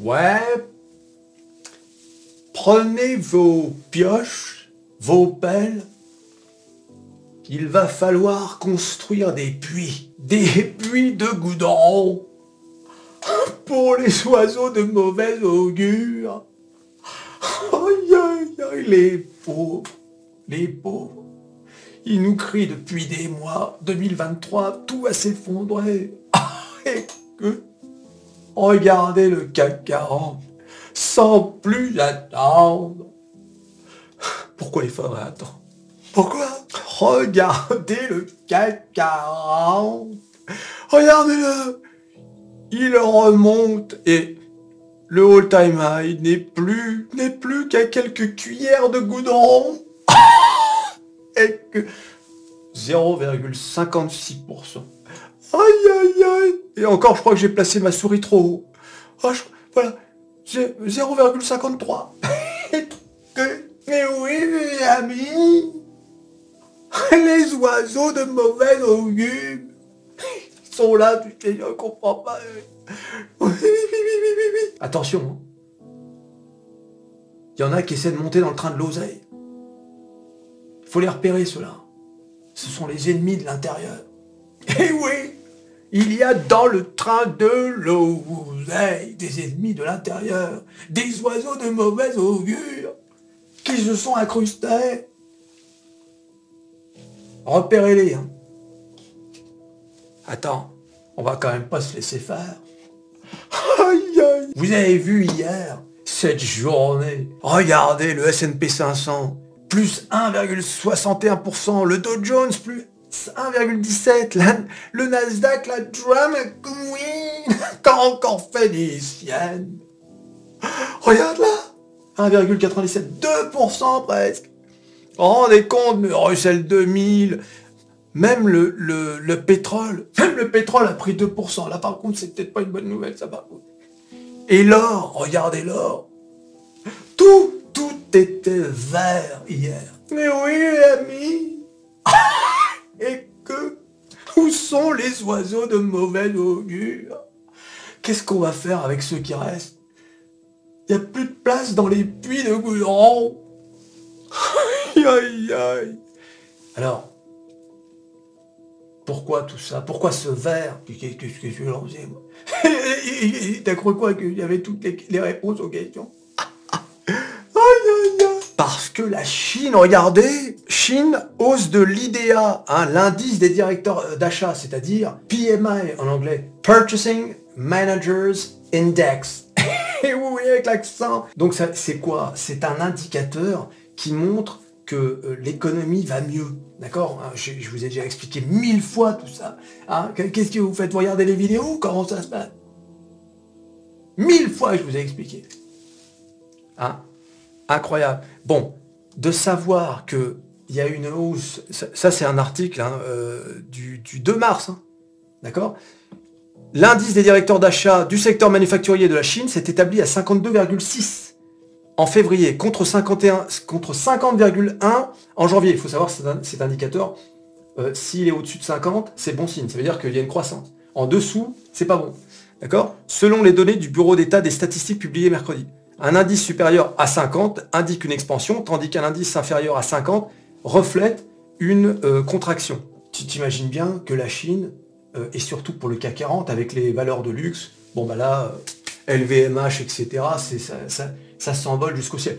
Ouais. Prenez vos pioches, vos pelles. Il va falloir construire des puits, des puits de goudron pour les oiseaux de mauvaise augure. Aïe, aïe, aïe, les pauvres, les pauvres. Ils nous crient depuis des mois, 2023, tout va s'effondrer. regardez le CAC 40, sans plus attendre. Pourquoi il faudrait attendre Pourquoi? Regardez le CAC 40. Regardez-le. Il remonte et le all-time high n'est plus, n'est plus qu'à quelques cuillères de goudron. et que 0,56%. Aïe aïe aïe Et encore, je crois que j'ai placé ma souris trop haut. Oh, je- voilà, j'ai 0,53. Mais oui, mes amis, les oiseaux de mauvaise augure sont là, putain, je comprends pas. Attention, hein. il y en a qui essaient de monter dans le train de l'oseille. Il faut les repérer, ceux-là. Ce sont les ennemis de l'intérieur. Eh oui, il y a dans le train de l'oseille des ennemis de l'intérieur, des oiseaux de mauvaise augure qui se sont incrustés. Repérez-les. hein. Attends, on va quand même pas se laisser faire. Aïe, aïe. Vous avez vu hier, cette journée, regardez le S&P 500, plus 1,61%, le Dow Jones, plus 1,17%, la- le Nasdaq, la Drama Queen, t'as encore fait des siennes. Regarde là, 1,97, 2% presque. Rendez compte, mais Russell 2000, même le, le, le pétrole, même le pétrole a pris 2%. Là par contre, c'est peut-être pas une bonne nouvelle, ça par contre. Et l'or, regardez l'or. Tout, tout était vert hier. Mais oui, ami. Et que, où sont les oiseaux de mauvaise augure? Qu'est-ce qu'on va faire avec ceux qui restent? Il n'y a plus de place dans les puits de goudron. Aïe, aïe, aïe. Alors, pourquoi tout ça? Pourquoi ce verre? Qu'est-ce que je lancer, moi? T'as cru quoi Qu'il y avait toutes les réponses aux questions Aïe, aïe, aïe. Parce la Chine, regardez, Chine hausse de l'IDEA, hein, l'indice des directeurs euh, d'achat, c'est-à-dire PMI en anglais, Purchasing Managers Index. Et vous voyez avec l'accent. Donc ça, c'est quoi? C'est un indicateur qui montre que euh, l'économie va mieux. D'accord? Hein, je, je vous ai déjà expliqué mille fois tout ça. Hein, Qu'est-ce que vous faites? Vous regardez les vidéos? Comment ça se passe? Mille fois je vous ai expliqué. Hein? Incroyable. Bon, de savoir que il y a une hausse, ça, c'est un article hein, euh, du, du 2 mars, hein, d'accord? L'indice des directeurs d'achat du secteur manufacturier de la Chine s'est établi à 52,6 en février contre 51 contre 50,1 en janvier. Il faut savoir cet indicateur, euh, s'il est au-dessus de 50, c'est bon signe. Ça veut dire qu'il y a une croissance. En dessous, c'est pas bon. D'accord? Selon les données du Bureau d'État des statistiques publiées mercredi. Un indice supérieur à 50 indique une expansion, tandis qu'un indice inférieur à 50 reflète une euh, contraction. Tu t'imagines bien que la Chine, euh, et surtout pour le CAC 40, avec les valeurs de luxe, bon bah là, euh, LVMH, etc., ça, ça s'envole jusqu'au ciel.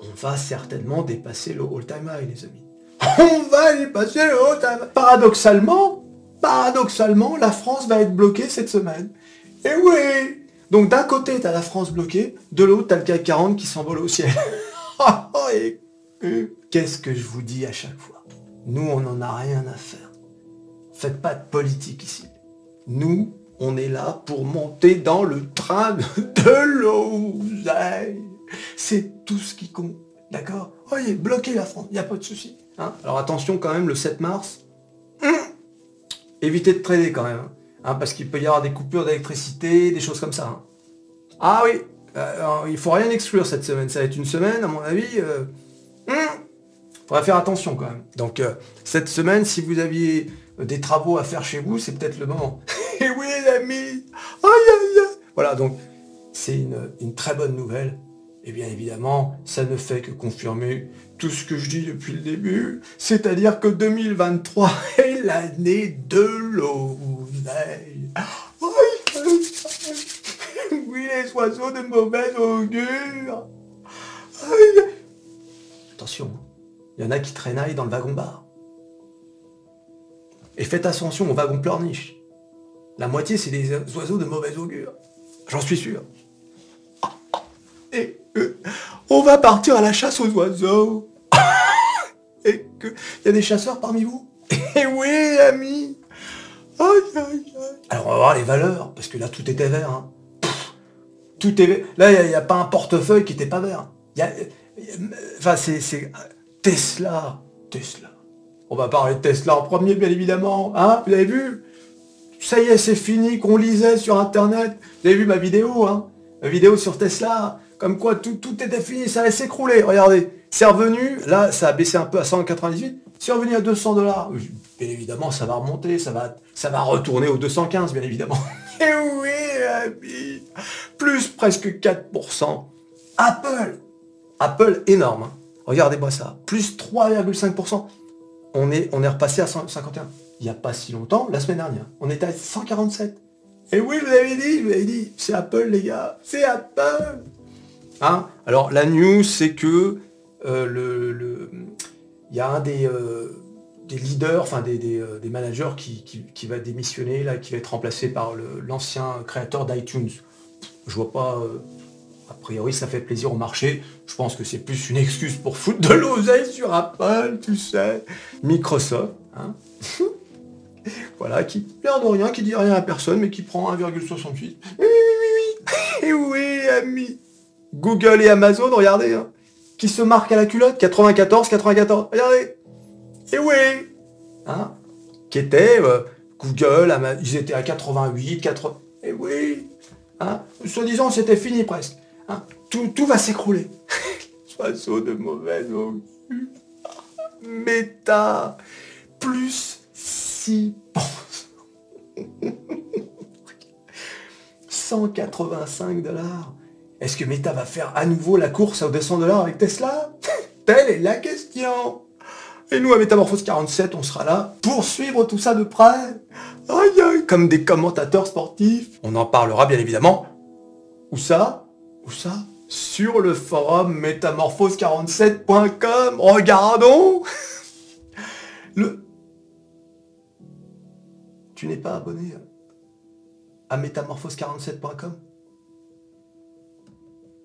On va certainement dépasser le all-time high, les amis. On va dépasser le all-time high. Paradoxalement, paradoxalement, la France va être bloquée cette semaine. Et oui donc d'un côté, t'as la France bloquée, de l'autre, t'as le CAC 40 qui s'envole au ciel. Et Qu'est-ce que je vous dis à chaque fois? Nous, on n'en a rien à faire. Faites pas de politique ici. Nous, on est là pour monter dans le train de l'oseille. C'est tout ce qui compte. D'accord? Voyez, bloquez la France, il n'y a pas de souci. hein. Alors attention quand même, le 7 mars, hum, évitez de trader quand même. Hein. Parce qu'il peut y avoir des coupures d'électricité, des choses comme ça. hein. Ah oui, euh, il faut rien exclure cette semaine. Ça va être une semaine, à mon avis. Euh, hum, faudra faire attention quand même. Donc euh, cette semaine, si vous aviez euh, des travaux à faire chez vous, c'est peut-être le moment. Et oui les amis Aïe aïe aïe Voilà, donc c'est une, très bonne nouvelle. Et bien évidemment, ça ne fait que confirmer tout ce que je dis depuis le début, c'est-à-dire que 2023 est l'année de Oui, les oiseaux de mauvaise augure. Attention, il y en a qui traînaillent dans le wagon-bar. Et faites attention au wagon pleurniche. La moitié, c'est des oiseaux de mauvaise augure. J'en suis sûr. Et on va partir à la chasse aux oiseaux. Et que il y a des chasseurs parmi vous Eh oui, ami. Alors on va voir les valeurs, parce que là tout était vert. Hein. tout est Là, il n'y a, pas un portefeuille qui n'était pas vert. Y a, enfin, c'est Tesla. Tesla. On va parler de Tesla en premier, bien évidemment. Hein Vous avez vu? Ça y est, c'est fini qu'on lisait sur Internet. Vous avez vu ma vidéo, hein? Ma vidéo sur Tesla. Comme quoi tout, tout était fini, ça allait s'écrouler. Regardez. C'est revenu, là, ça a baissé un peu à 198. C'est revenu à 200 dollars. Bien évidemment, ça va remonter, ça va, ça va retourner aux 215, bien évidemment. Et eh oui, Plus presque 4%. Apple Apple, énorme. Hein. Regardez-moi ça. Plus 3,5% on est, on est repassé à 151. Il n'y a pas si longtemps, la semaine dernière, on était à 147. Et oui, vous avez dit, vous avez dit, c'est Apple les gars, c'est Apple. Hein? Alors la news, c'est que euh, le, il y a un des, euh, leaders, enfin des, euh, managers qui, va démissionner, là, qui va être remplacé par l'ancien créateur d'iTunes. Je vois pas a priori, ça fait plaisir au marché. Je pense que c'est plus une excuse pour foutre de l'oseille sur Apple, tu sais. Microsoft, hein. voilà, qui perd de rien, qui dit rien à personne, mais qui prend 1,68. Oui, oui, oui, oui. oui, ami. Google et Amazon, regardez, hein. Qui se marquent à la culotte, 94, 94. Regardez. Et oui. Hein, qui était euh, Google, ils étaient à 88, 80. Et oui. Hein, Soi-disant, c'était fini presque. Hein, tout, va s'écrouler. Oiseau de mauvaise. Méta. Plus 6 185 dollars. Est-ce que Meta va faire à nouveau la course aux 200 dollars avec Tesla? Telle est la question. Et nous, à Métamorphose 47, on sera là pour suivre tout ça de près. Aïe, aïe, comme des commentateurs sportifs. On en parlera bien évidemment. Où ça? Où ça? Sur le forum métamorphose47.com. Regardons Le... Tu n'es pas abonné à métamorphose47.com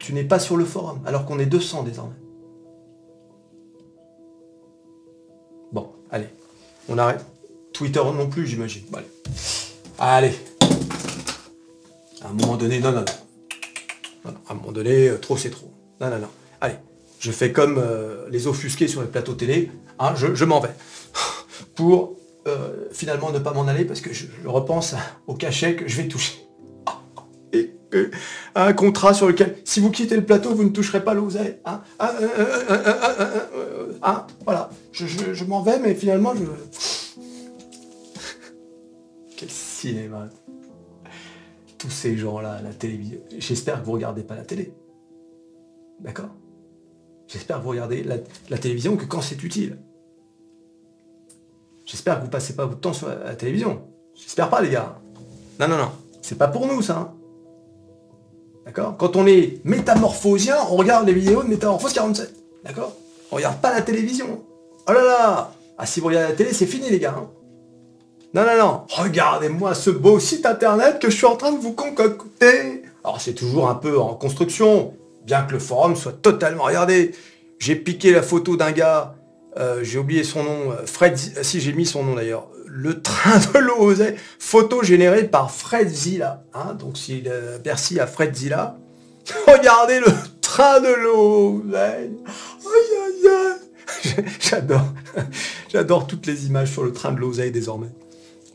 Tu n'es pas sur le forum, alors qu'on est 200 désormais. Bon, allez, on arrête. Twitter non plus, j'imagine. allez. allez. À un moment donné, non, non, non à un moment donné, euh, trop c'est trop. Non, non, non. Allez, je fais comme euh, les offusqués sur les plateaux télé. Hein, je, m'en vais. Pour euh, finalement ne pas m'en aller parce que je, repense au cachet que je vais toucher. Et un contrat sur lequel, si vous quittez le plateau, vous ne toucherez pas l'oseille. Hein, voilà. Je, je m'en vais, mais finalement, je... Quel cinéma tous ces gens-là la télévision. J'espère que vous ne regardez pas la télé. D'accord? J'espère que vous regardez la, télévision que quand c'est utile. J'espère que vous passez pas votre temps sur la, télévision. J'espère pas les gars. Non, non, non. C'est pas pour nous ça. Hein. D'accord? Quand on est métamorphosien, on regarde les vidéos de Métamorphose 47. D'accord? On regarde pas la télévision. Oh là là Ah si vous regardez la télé, c'est fini les gars. Hein. Non, non, non. Regardez-moi ce beau site internet que je suis en train de vous concocter. Alors c'est toujours un peu en construction, bien que le forum soit totalement... Regardez, j'ai piqué la photo d'un gars, euh, j'ai oublié son nom, euh, Fred... Si j'ai mis son nom d'ailleurs. Le train de l'Osée, photo générée par Fred Zilla. Hein, donc si merci à Fred Zilla. Regardez le train de l'Osée. J'adore. J'adore toutes les images sur le train de l'oseille désormais.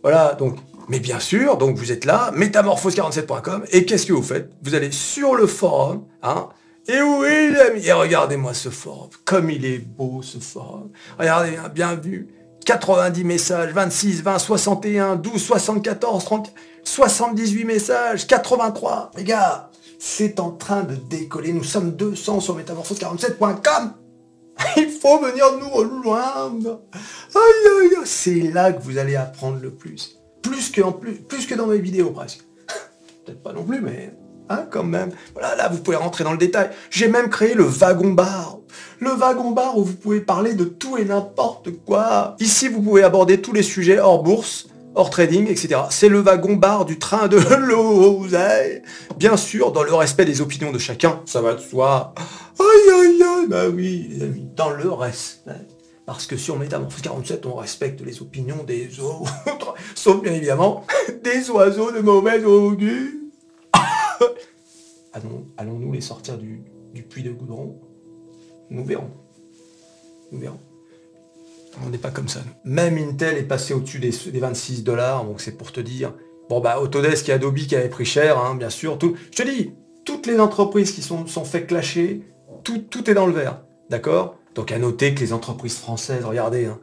Voilà, donc, mais bien sûr, donc vous êtes là, métamorphose47.com, et qu'est-ce que vous faites? Vous allez sur le forum, hein, et oui, et regardez-moi ce forum, comme il est beau ce forum. Regardez, hein, bienvenue, 90 messages, 26, 20, 61, 12, 74, 30, 78 messages, 83. Les gars, C'est en train de décoller. Nous sommes 200 sur métamorphose47.com. Il faut venir nous rejoindre. Aïe, C'est là que vous allez apprendre le plus. Plus que, en plus, plus que dans mes vidéos presque. Peut-être pas non plus, mais hein, quand même. Voilà, là, vous pouvez rentrer dans le détail. J'ai même créé le wagon bar. Le wagon bar où vous pouvez parler de tout et n'importe quoi. Ici, vous pouvez aborder tous les sujets hors bourse, hors trading, etc. C'est le wagon bar du train de l'oseille. Bien sûr, dans le respect des opinions de chacun, ça va de soi. Aïe, aïe, aïe, bah oui, dans le respect. Parce que sur Métamorphose 47, on respecte les opinions des autres, sauf bien évidemment des oiseaux de mauvais augure. Allons-nous les sortir du, puits de goudron? Nous verrons. Nous verrons. On n'est pas comme ça. Même Intel est passé au-dessus des, 26 dollars, donc c'est pour te dire. Bon bah Autodesk et Adobe qui avaient pris cher, hein, bien sûr. Tout, je te dis, toutes les entreprises qui sont, sont fait clasher, tout, tout est dans le vert. D'accord? Donc à noter que les entreprises françaises, regardez, hein,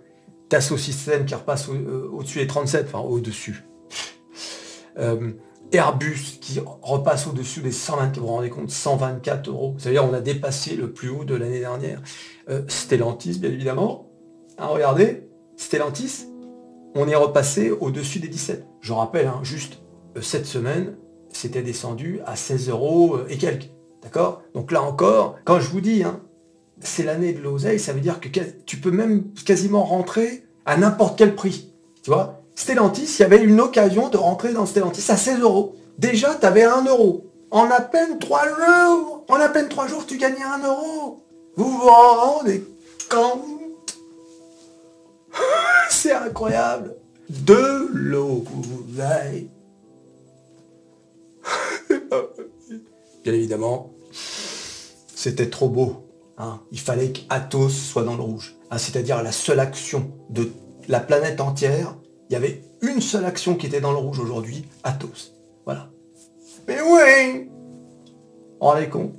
Dassault Systèmes qui repasse euh, au-dessus des 37, enfin au-dessus. Euh, Airbus qui repasse au-dessus des 120, vous vous rendez compte, 124 euros. C'est-à-dire on a dépassé le plus haut de l'année dernière. Euh, Stellantis, bien évidemment. Hein, regardez, Stellantis, on est repassé au-dessus des 17. Je rappelle, hein, juste euh, cette semaine, c'était descendu à 16 euros euh, et quelques. D'accord? Donc là encore, quand je vous dis, hein, c'est l'année de l'oseille, ça veut dire que tu peux même quasiment rentrer à n'importe quel prix. Tu vois? Stellantis, il y avait une occasion de rentrer dans Stellantis à 16 euros. Déjà, tu avais 1 euro. En à peine 3 jours, en à peine 3 jours, tu gagnais 1 euro. Vous vous rendez compte? C'est incroyable. De l'eau, vous. Bien évidemment, c'était trop beau. Hein. Il fallait qu'Athos soit dans le rouge. Hein, c'est-à-dire la seule action de la planète entière il y avait une seule action qui était dans le rouge aujourd'hui, Athos. Voilà. Mais oui On est con.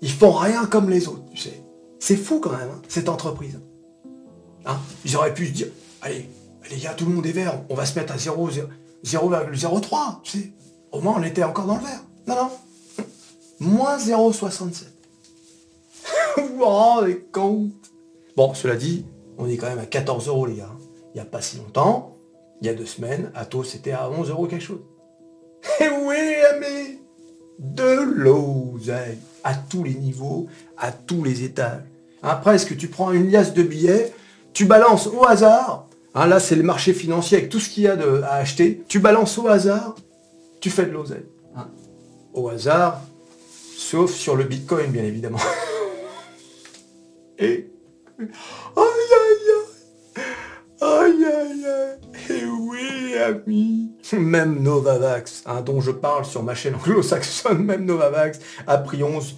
Ils font rien comme les autres, tu sais. C'est fou quand même, hein, cette entreprise. Hein Ils auraient pu se dire, allez, les gars, tout le monde est vert, on va se mettre à 0,03, tu sais. Au moins, on était encore dans le vert. Non, non. Moins 0,67. vous vous rendez compte Bon, cela dit, on est quand même à 14 euros, les gars. Il n'y a pas si longtemps, il y a deux semaines, Atos c'était à 11 euros quelque chose. Et oui, amis, de l'oseille, à tous les niveaux, à tous les étages. Après, est-ce que tu prends une liasse de billets, tu balances au hasard, hein, là c'est le marché financier avec tout ce qu'il y a à acheter, tu balances au hasard, tu fais de l'oseille. Hein. Au hasard, sauf sur le Bitcoin, bien évidemment. Et... Même Novavax, hein, dont je parle sur ma chaîne anglo-saxonne, même Novavax a pris 11%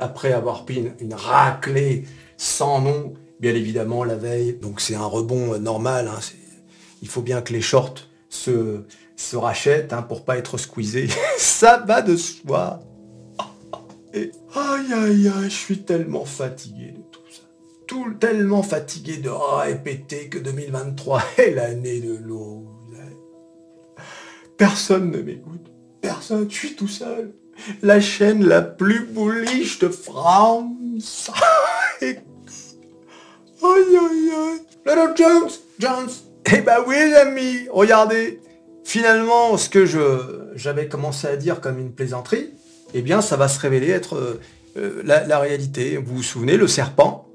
après avoir pris une, raclée sans nom, bien évidemment la veille. Donc c'est un rebond euh, normal. Hein, il faut bien que les shorts se, se rachètent hein, pour pas être squeezés. Ça va de soi. Et aïe aïe aïe, je suis tellement fatigué tellement fatigué de répéter que 2023 est l'année de l'eau. Personne ne m'écoute. Personne. Je suis tout seul. La chaîne la plus bullish de France. aïe aïe aïe. Little Jones. Jones. Eh ben oui les amis, regardez. Finalement, ce que je j'avais commencé à dire comme une plaisanterie, eh bien ça va se révéler être euh, euh, la, la réalité. Vous vous souvenez, le serpent,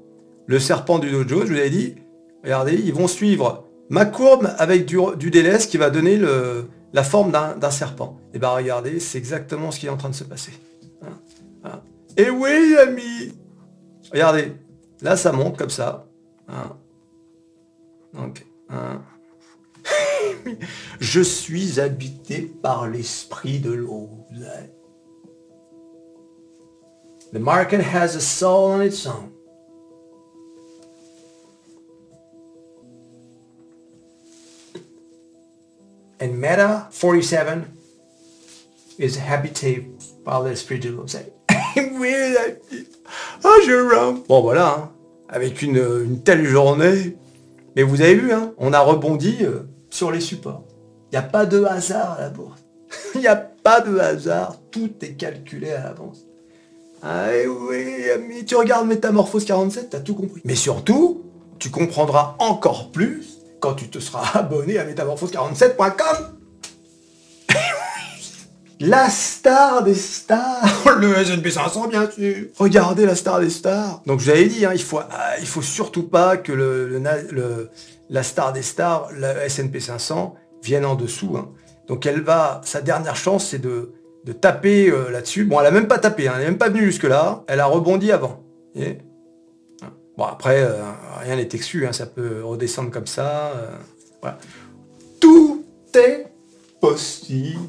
le serpent du dojo, je vous avais dit, regardez, ils vont suivre ma courbe avec du, du délaisse qui va donner la forme d'un serpent. Et eh bien regardez, c'est exactement ce qui est en train de se passer. Hein, hein. Et oui, amis Regardez, là ça monte comme ça. Hein. Donc, je suis habité par l'esprit de l'eau. The market has a soul on its own. And Meta 47 is habité par l'esprit de l'oseille. ah, Jérôme. Bon, voilà, hein. avec une, telle journée. Mais vous avez vu, hein, on a rebondi euh, sur les supports. Il n'y a pas de hasard à la bourse. Il n'y a pas de hasard, tout est calculé à l'avance. Ah oui, ami, tu regardes Métamorphose 47, t'as tout compris. Mais surtout, tu comprendras encore plus quand tu te seras abonné à métamorphose47.com. La star des stars Le SNP 500, bien sûr Regardez la star des stars Donc je vous avais dit, hein, il, faut, ah, il faut surtout pas que le, la star des stars, la SNP 500, vienne en dessous. Hein. Donc elle va, sa dernière chance, c'est de, de, taper euh, là-dessus. Bon, elle a même pas tapé, hein, elle n'est même pas venue jusque-là, elle a rebondi avant. bon, après, euh, rien n'est exclu, ça peut redescendre comme ça. Euh, voilà. Tout est possible.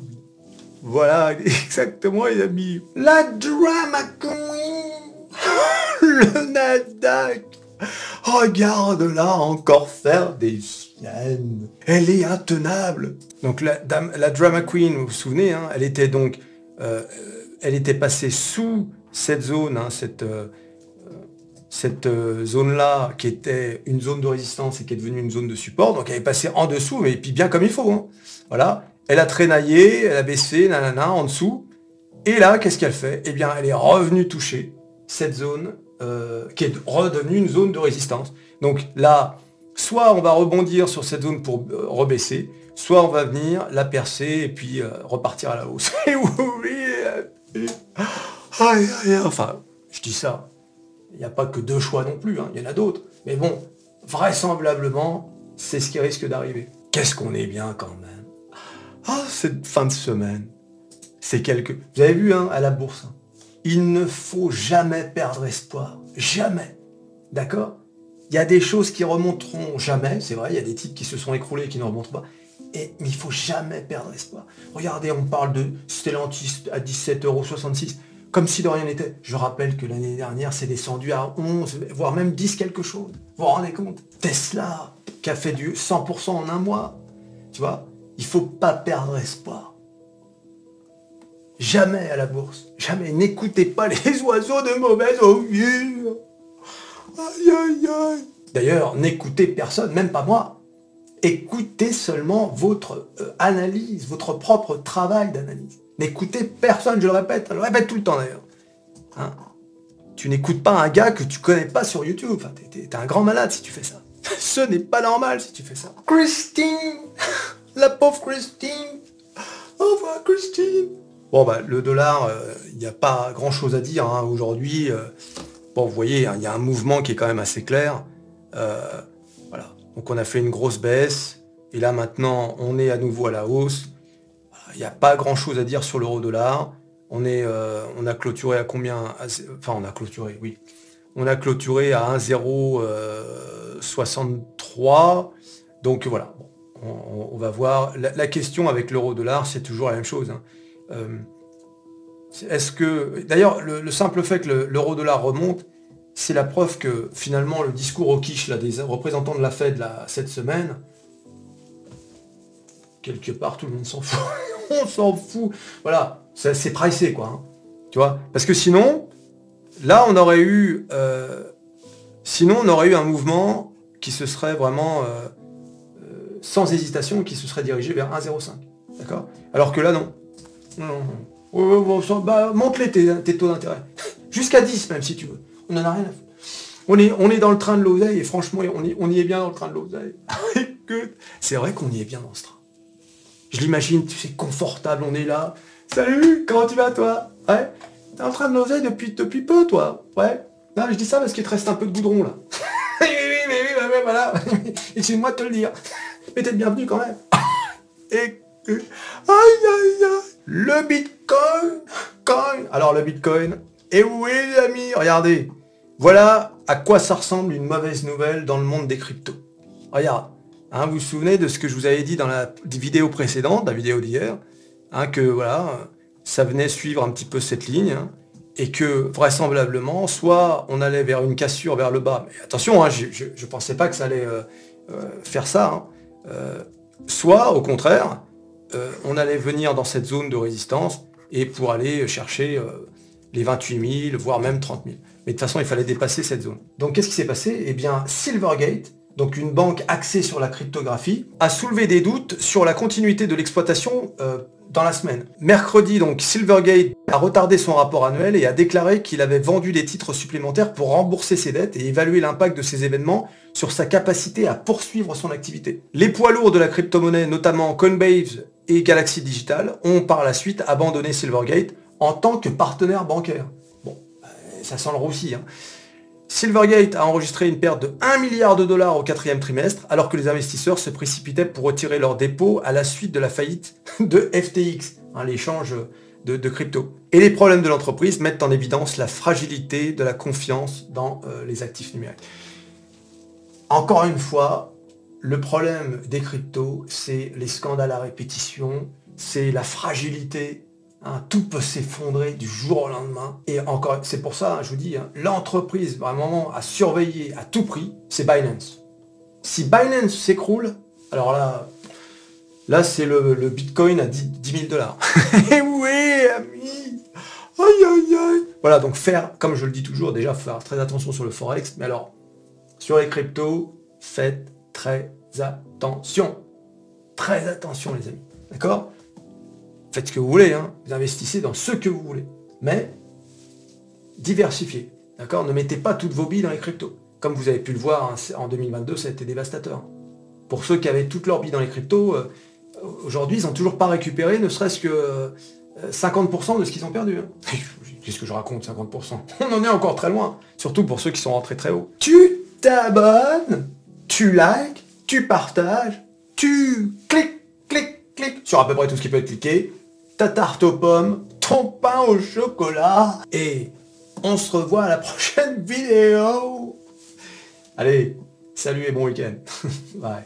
Voilà, exactement les amis. La drama queen Le Nasdaq Regarde-la encore faire des siennes. Elle est intenable. Donc la, la drama queen, vous vous souvenez, hein, elle était donc... Euh, elle était passée sous cette zone, hein, cette, euh, cette euh, zone-là, qui était une zone de résistance et qui est devenue une zone de support. Donc elle est passée en dessous, mais puis bien comme il faut. Hein. Voilà. Elle a traînaillé, elle a baissé, nanana, en dessous. Et là, qu'est-ce qu'elle fait? Eh bien, elle est revenue toucher cette zone euh, qui est redevenue une zone de résistance. Donc là, soit on va rebondir sur cette zone pour euh, rebaisser, soit on va venir la percer et puis repartir à la hausse. enfin, je dis ça. Il n'y a pas que deux choix non plus, hein. il y en a d'autres. Mais bon, vraisemblablement, c'est ce qui risque d'arriver. Qu'est-ce qu'on est bien quand même. Ah, cette fin de semaine, c'est quelque... Vous avez vu, hein, à la bourse, hein, il ne faut jamais perdre espoir. Jamais. D'accord? Il y a des choses qui remonteront jamais, c'est vrai, il y a des types qui se sont écroulés et qui ne remontent pas. Et, mais il faut jamais perdre espoir. Regardez, on parle de Stellantis à 17,66€, comme si de rien n'était. Je rappelle que l'année dernière, c'est descendu à 11, voire même 10 quelque chose. Vous vous rendez compte? Tesla, qui a fait du 100% en un mois. Tu vois? Il faut pas perdre espoir. Jamais à la bourse. Jamais. N'écoutez pas les oiseaux de mauvaise augure. Aïe aïe aïe. D'ailleurs, n'écoutez personne, même pas moi. Écoutez seulement votre euh, analyse, votre propre travail d'analyse. N'écoutez personne, je le répète, je le répète tout le temps d'ailleurs. Hein tu n'écoutes pas un gars que tu connais pas sur YouTube. Enfin, t'es un grand malade si tu fais ça. Ce n'est pas normal si tu fais ça. Christine la pauvre Christine Au revoir Christine Bon bah le dollar, euh, il n'y a pas grand chose à dire hein, aujourd'hui. Euh, bon vous voyez, hein, il y a un mouvement qui est quand même assez clair. Euh, voilà. Donc on a fait une grosse baisse. Et là maintenant on est à nouveau à la hausse. Il n'y a pas grand chose à dire sur l'euro dollar. On, est, on a clôturé à combien? Enfin on a clôturé, oui. On a clôturé à 1,063. Donc voilà on, va voir. La, question avec l'euro-dollar, c'est toujours la même chose. Hein. Euh, est-ce que. D'ailleurs, le, simple fait que l'euro-dollar remonte, c'est la preuve que finalement le discours au quiche là, des représentants de la Fed là, cette semaine, quelque part tout le monde s'en fout. on s'en fout. Voilà, c'est pricé quoi. Hein. Tu vois? Parce que sinon, là on aurait eu. Euh, sinon on aurait eu un mouvement qui se serait vraiment. Euh, sans hésitation qui se serait dirigé vers 1,05. D'accord? Alors que là, non. Non, bah, monte les tes, taux d'intérêt. Jusqu'à 10 même si tu veux. On n'en a rien à foutre. On est, on est dans le train de l'oseille et franchement, on y, on y est bien dans le train de l'oseille. c'est vrai qu'on y est bien dans ce train. Je l'imagine, tu sais, confortable, on est là. Salut, comment tu vas toi? Ouais T'es en train de l'oseille depuis, depuis peu toi Ouais Non, je dis ça parce qu'il te reste un peu de goudron là. oui, oui, oui, oui, oui, voilà. Et c'est moi de te le dire mais t'es bienvenu quand même. Et aïe aïe aïe, le Bitcoin, coin. Alors le Bitcoin, et oui les amis, regardez, voilà à quoi ça ressemble une mauvaise nouvelle dans le monde des cryptos. Regarde, hein, vous vous souvenez de ce que je vous avais dit dans la vidéo précédente, la vidéo d'hier, hein, que voilà, ça venait suivre un petit peu cette ligne, hein, et que vraisemblablement, soit on allait vers une cassure vers le bas, mais attention, je ne pensais pas que ça allait euh, euh, faire ça, euh, soit au contraire, on allait venir dans cette zone de résistance et pour aller chercher les 28 000, voire même 30 000. Mais de toute façon, il fallait dépasser cette zone. Donc qu'est-ce qui s'est passé? Eh bien, Silvergate donc une banque axée sur la cryptographie, a soulevé des doutes sur la continuité de l'exploitation euh, dans la semaine. Mercredi, donc, Silvergate a retardé son rapport annuel et a déclaré qu'il avait vendu des titres supplémentaires pour rembourser ses dettes et évaluer l'impact de ces événements sur sa capacité à poursuivre son activité. Les poids lourds de la crypto-monnaie, notamment Coinbase et Galaxy Digital, ont par la suite abandonné Silvergate en tant que partenaire bancaire. Bon, euh, ça sent le roussi. Hein. Silvergate a enregistré une perte de 1 milliard de dollars au quatrième trimestre, alors que les investisseurs se précipitaient pour retirer leurs dépôts à la suite de la faillite de FTX, hein, l'échange de, crypto. Et les problèmes de l'entreprise mettent en évidence la fragilité de la confiance dans euh, les actifs numériques. Encore une fois, le problème des cryptos, c'est les scandales à répétition, c'est la fragilité Hein, tout peut s'effondrer du jour au lendemain. Et encore, c'est pour ça, je vous dis, hein, l'entreprise vraiment à surveiller à tout prix, c'est Binance. Si Binance s'écroule, alors là, là c'est le, Bitcoin à 10, 000 dollars. Eh oui, ami Aïe, aïe, aïe Voilà, donc faire, comme je le dis toujours, déjà faire très attention sur le Forex, mais alors, sur les cryptos, faites très attention. Très attention, les amis. D'accord? Faites ce que vous voulez, hein. vous investissez dans ce que vous voulez. Mais diversifiez. D'accord? Ne mettez pas toutes vos billes dans les cryptos. Comme vous avez pu le voir hein, en 2022, ça a été dévastateur. Pour ceux qui avaient toutes leurs billes dans les cryptos, euh, aujourd'hui, ils n'ont toujours pas récupéré ne serait-ce que 50% euh, de ce qu'ils ont perdu. Hein. Qu'est-ce que je raconte, 50% On en est encore très loin. Surtout pour ceux qui sont rentrés très haut. Tu t'abonnes, tu likes, tu partages, tu cliques, cliques, cliques sur à peu près tout ce qui peut être cliqué ta tarte aux pommes, ton pain au chocolat. Et on se revoit à la prochaine vidéo. Allez, salut et bon week-end. Bye.